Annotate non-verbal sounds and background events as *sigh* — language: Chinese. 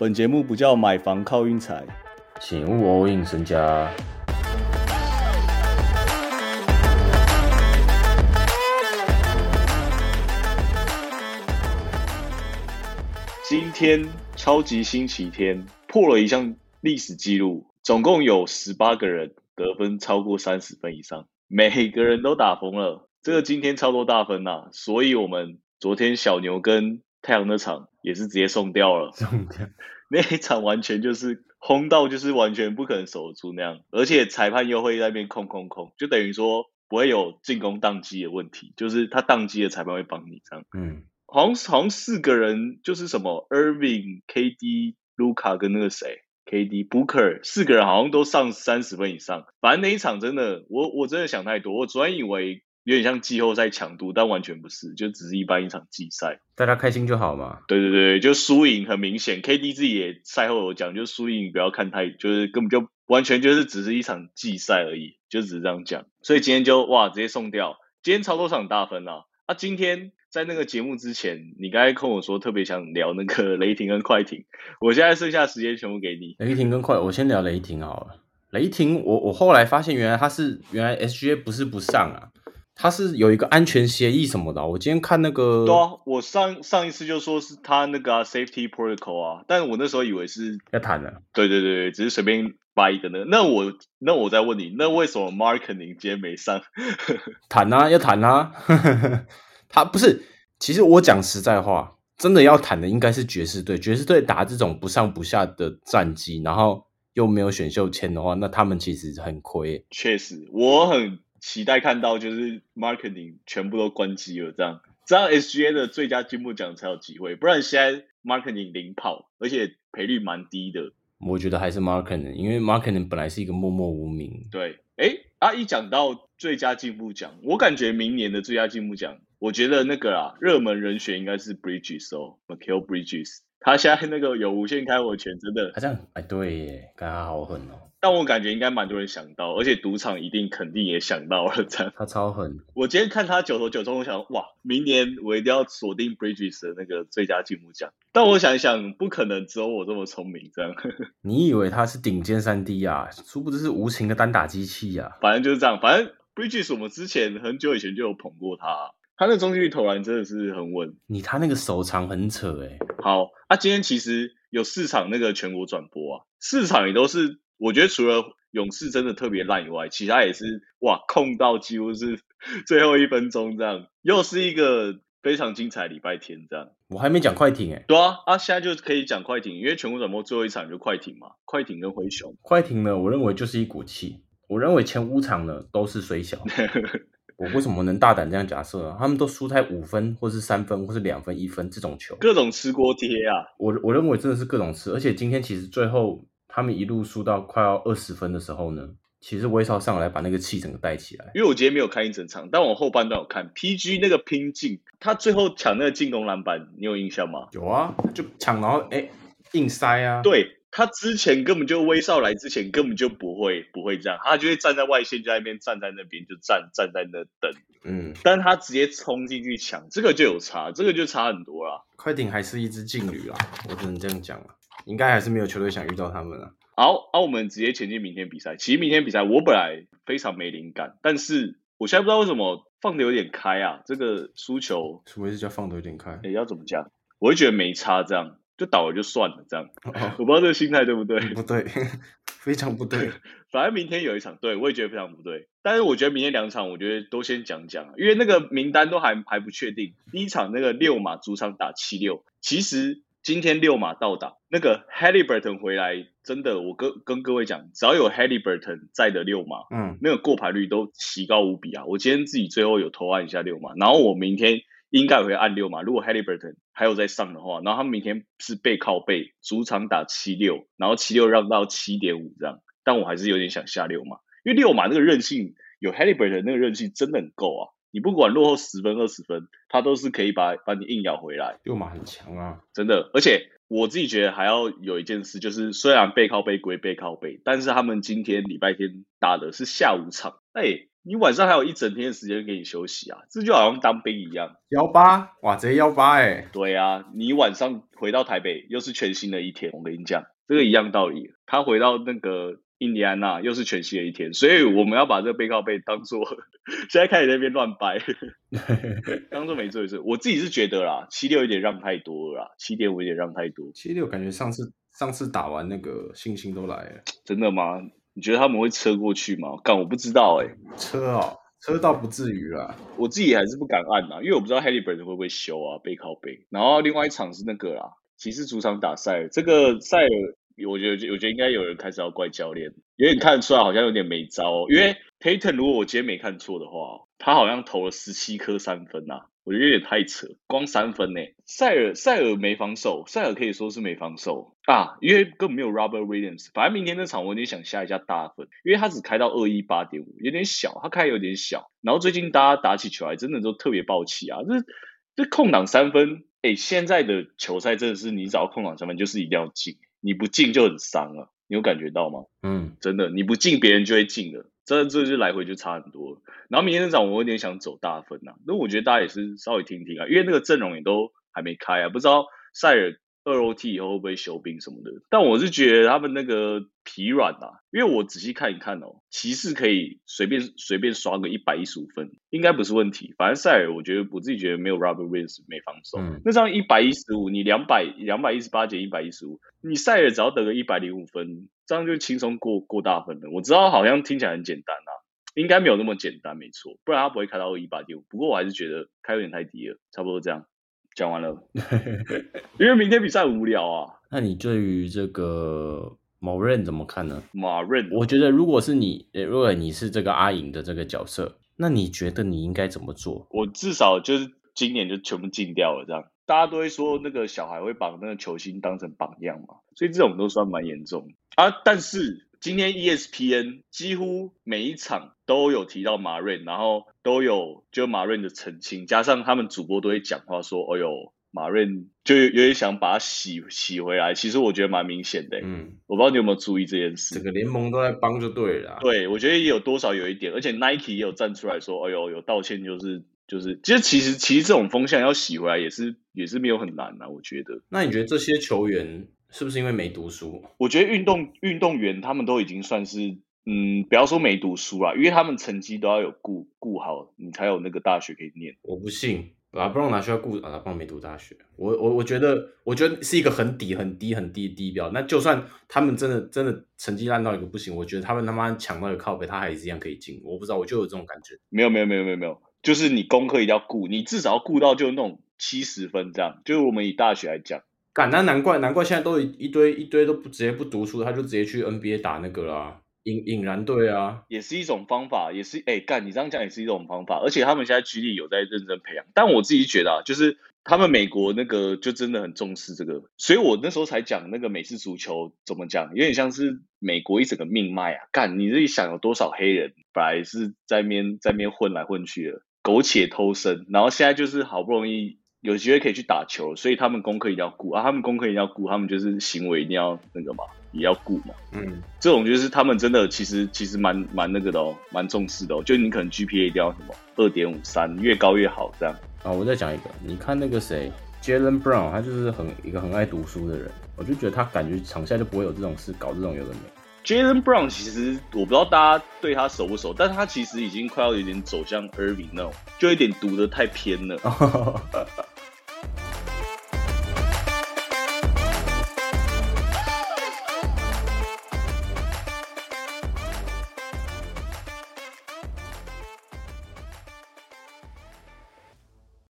本节目不叫买房靠运财，请勿 all in 身家。今天超级星期天破了一项历史记录，总共有十八个人得分超过三十分以上，每个人都打疯了。这个今天超多大分呐、所以我们昨天小牛跟太阳那场也是直接送掉了。送掉 *laughs* 那一场完全就是轰到，就是完全不可能守得住那样，而且裁判又会在那边控控控，就等于说不会有进攻宕机的问题，就是他宕机的裁判会帮你这样。嗯，好像好像四个人就是什么 Irving、KD、卢卡跟那个谁 KD、Booker 四个人好像都上三十分以上，反正那一场真的，我我真的想太多，我昨天以为有点像季后赛强度，但完全不是，就只是一般一场季赛。大家开心就好嘛。对对对，就输赢很明显，KD 自己也赛后有讲，就输赢不要看太，就是根本就完全就是只是一场季赛而已，就只是这样讲。所以今天就哇直接送掉，今天超多场大分啊！啊，今天在那个节目之前，你刚才跟我说特别想聊那个 *laughs* 雷霆跟快艇，我现在剩下时间全部给你。雷霆跟快，我先聊雷霆好了。雷霆，我我后来发现原来他是原来 SGA 不是不上啊，他是有一个安全协议什么的啊。我今天看那个，对啊，我上上一次就说是他那个啊、safety protocol 啊，但我那时候以为是要谈了，对对对，只是随便掰一个那个。那我那我再问你，那为什么 Marketing 今天没上？*laughs* 谈啊，要谈啊。*laughs* 他不是，其实我讲实在话，真的要谈的应该是爵士队。爵士队打这种不上不下的战绩，然后又没有选秀签的话，那他们其实很亏欸。确实，我很期待看到就是 Marketing 全部都关机了，这样这样 SGA 的最佳进步奖才有机会，不然现在 Marketing 零跑，而且赔率蛮低的。我觉得还是 marketing，因为 marketing 本来是一个默默无名。对，哎，啊，一讲到最佳进步奖，我感觉明年的最佳进步奖，我觉得那个啊，热门人选应该是 Bridges 哦 m i c h a e l Bridges，他现在那个有无限开火权，真的他这样，哎，对耶，看他好狠哦，但我感觉应该蛮多人想到，而且赌场一定肯定也想到了这样。他超狠。我今天看他九投九中，我想哇，明年我一定要锁定 Bridges 的那个最佳进步奖。但我想一想，不可能只有我这么聪明，这样，*laughs* 你以为他是顶尖三 D 啊？殊不知是无情的单打机器啊！反正就是这样。反正 Bridges 我们之前很久以前就有捧过他，他那中距离投篮真的是很稳。你他那个手长很扯哎，好啊，今天其实有四场那个全国转播啊，四场也都是，我觉得除了勇士真的特别烂以外，其他也是哇控到几乎是 *laughs* 最后一分钟这样，又是一个非常精彩的礼拜天这样。我还没讲快艇哎，对啊，啊现在就可以讲快艇，因为全国转播最后一场就快艇嘛，快艇跟灰熊。快艇呢，我认为就是一股气。我认为前五场呢都是水小。*laughs* 我为什么能大胆这样假设呢？他们都输在五分，或是三分，或是两分、一分这种球。各种吃锅贴啊！我我认为真的是各种吃，而且今天其实最后他们一路输到快要二十分的时候呢，其实威少上来把那个气整个带起来。因为我今天没有看一整场，但我后半段有看 PG 那个拼劲，他最后抢那个进攻篮板，你有印象吗？有啊，就抢然后哎硬塞啊。对他之前根本就威少来之前根本就不会不会这样，他就会站在外线，就在那边站在那边就站站在那等，嗯，但他直接冲进去抢，这个就有差，这个就差很多啦。快艇还是一支劲旅啦，我只能这样讲了。应该还是没有球队想遇到他们了。好，啊，我们直接前进明天比赛。其实明天比赛我本来非常没灵感，但是我现在不知道为什么放的有点开啊。这个输球，什么意思叫放的有点开？哎，要怎么讲？我会觉得没差，这样就倒了就算了，这样。哦 *laughs* 我不知道这个心态对不对。*laughs* 不对，非常不对。*laughs* 反正明天有一场，对我也觉得非常不对。但是我觉得明天两场，我觉得都先讲讲，因为那个名单都还还不确定。第一场那个六马主场打七六，其实今天六马到达，那个 Halliburton 回来，真的，我跟跟各位讲，只要有 Halliburton 在的六马，嗯，那个过牌率都奇高无比啊！我今天自己最后有投按一下六马，然后我明天应该会按六嘛。如果 Halliburton 还有在上的话，然后他们明天是背靠背，主场打七六，然后七六让到七点五这样，但我还是有点想下六嘛，因为六马那个韧性有 Halliburton 那个韧性真的很够啊！你不管落后十分二十分，他都是可以把把你硬咬回来。六马很强啊，真的，而且我自己觉得还要有一件事，就是虽然背靠背归背靠背，但是他们今天礼拜天打的是下午场，哎，你晚上还有一整天的时间给你休息啊，这就好像当兵一样。幺八，哇，直接幺八哎，对啊，你晚上回到台北又是全新的一天，我跟你讲，这个一样道理。他回到那个印第安纳又是全新的一天，所以我们要把这个背靠背当做 *laughs* 现在开始在那边乱掰，*laughs* 当做没做一次。我自己是觉得啦，七六有点让太多了啦，七点五有点让太多。七六感觉上次上次打完那个信心都来了，真的吗？你觉得他们会车过去吗？干，我不知道哎、车哦，车倒不至于啦。我自己还是不敢按啊，因为我不知道 Halliburton 会不会修啊，背靠背。然后另外一场是那个啦，骑士主场打塞尔，这个塞尔，我觉得我觉得应该有人开始要怪教练，有点看得出来好像有点没招、哦，因为 Payton 如果我今天没看错的话，他好像投了十七颗三分啊，我觉得有点太扯，光三分呢。塞尔塞尔没防守，塞尔可以说是没防守啊，因为根本没有 Robert Williams。反正明天那场我有点想下一下大分，因为他只开到二一八点五，有点小，他开有点小。然后最近大家打起球来真的都特别爆气啊，这这空档三分，哎，现在的球赛真的是你只要空档三分就是一定要进，你不进就很伤啊，你有感觉到吗？嗯，真的，你不进别人就会进的，这这就来回就差很多。然后明天那场我有点想走大分啊，那我觉得大家也是稍微听听啊，因为那个阵容也都还没开啊，不知道塞尔二 OT 以后会不会休兵什么的。但我是觉得他们那个疲软啊，因为我仔细看一看哦，骑士可以随便随便刷个一百一十五分，应该不是问题。反正塞尔我觉得我自己觉得没有 Robert Williams 没防守，嗯那这样一百一十五，你两百两百一十八减一百一十五，你塞尔只要得个一百零五分，这样就轻松过过大分了。我知道好像听起来很简单啊，应该没有那么简单，没错，不然他不会开到二一八点五。不过我还是觉得开有点太低了，差不多这样。讲完了，*laughs* 因为明天比赛无聊啊。那你对于这个某人怎么看呢？马润，我觉得如果是你，呃如果你是这个阿颖的这个角色，那你觉得你应该怎么做？我至少就是今年就全部禁掉了，这样大家都会说那个小孩会把那个球星当成榜样嘛，所以这种都算蛮严重啊。但是今天 E ESPN 几乎每一场都有提到马瑞，然后都有就马瑞的澄清，加上他们主播都会讲话说，哎呦。马瑞就有有点想把他洗洗回来，其实我觉得蛮明显的、欸嗯，我不知道你有没有注意这件事。整个联盟都在帮就对了啦。对，我觉得也有多少有一点，而且 Nike 也有站出来说，哎呦，有道歉就是就是，其实其实其实这种风向要洗回来也是也是没有很难啊，我觉得。那你觉得这些球员是不是因为没读书？我觉得运动运动员他们都已经算是，嗯，不要说没读书啦，因为他们成绩都要有顾顾好，你才有那个大学可以念。我不信，拉布朗哪需要顾啊，拉布朗没读大学。我我我觉得，我觉得是一个很底、很低、很低的低标。那就算他们真的真的成绩烂到一个不行，我觉得他们他妈抢到一个靠背，他还是一样可以进。我不知道，我就有这种感觉。没有没有没有没有没有，就是你功课一定要顾，你至少要顾到就那种七十分这样。就是我们以大学来讲。干，那难怪难怪现在都一一堆一堆都不直接不读书，他就直接去 NBA 打那个啦，引引燃队啊。也是一种方法，也是哎干，你这样讲也是一种方法，而且他们现在局里有在认真培养，但我自己觉得啊，就是他们美国那个就真的很重视这个，所以我那时候才讲那个美式足球怎么讲，有点像是美国一整个命脉啊，干你自己想有多少黑人本来是在面在面混来混去的，苟且偷生，然后现在就是好不容易。有机会可以去打球，所以他们功课一定要顾啊，他们功课一定要顾，他们就是行为一定要那个嘛，也要顾嘛。嗯，这种就是他们真的其实其实蛮蛮那个的哦，蛮重视的哦。就你可能 GPA 一定要什么二点五三，越高越好这样。啊，我再讲一个，你看那个谁，Jalen Brown，他就是很一个很爱读书的人，我就觉得他感觉场下就不会有这种事，搞这种有的没。Jalen Brown 其实我不知道大家对他熟不熟，但他其实已经快要有点走向 Irving 那种，就有点读的太偏了。*laughs*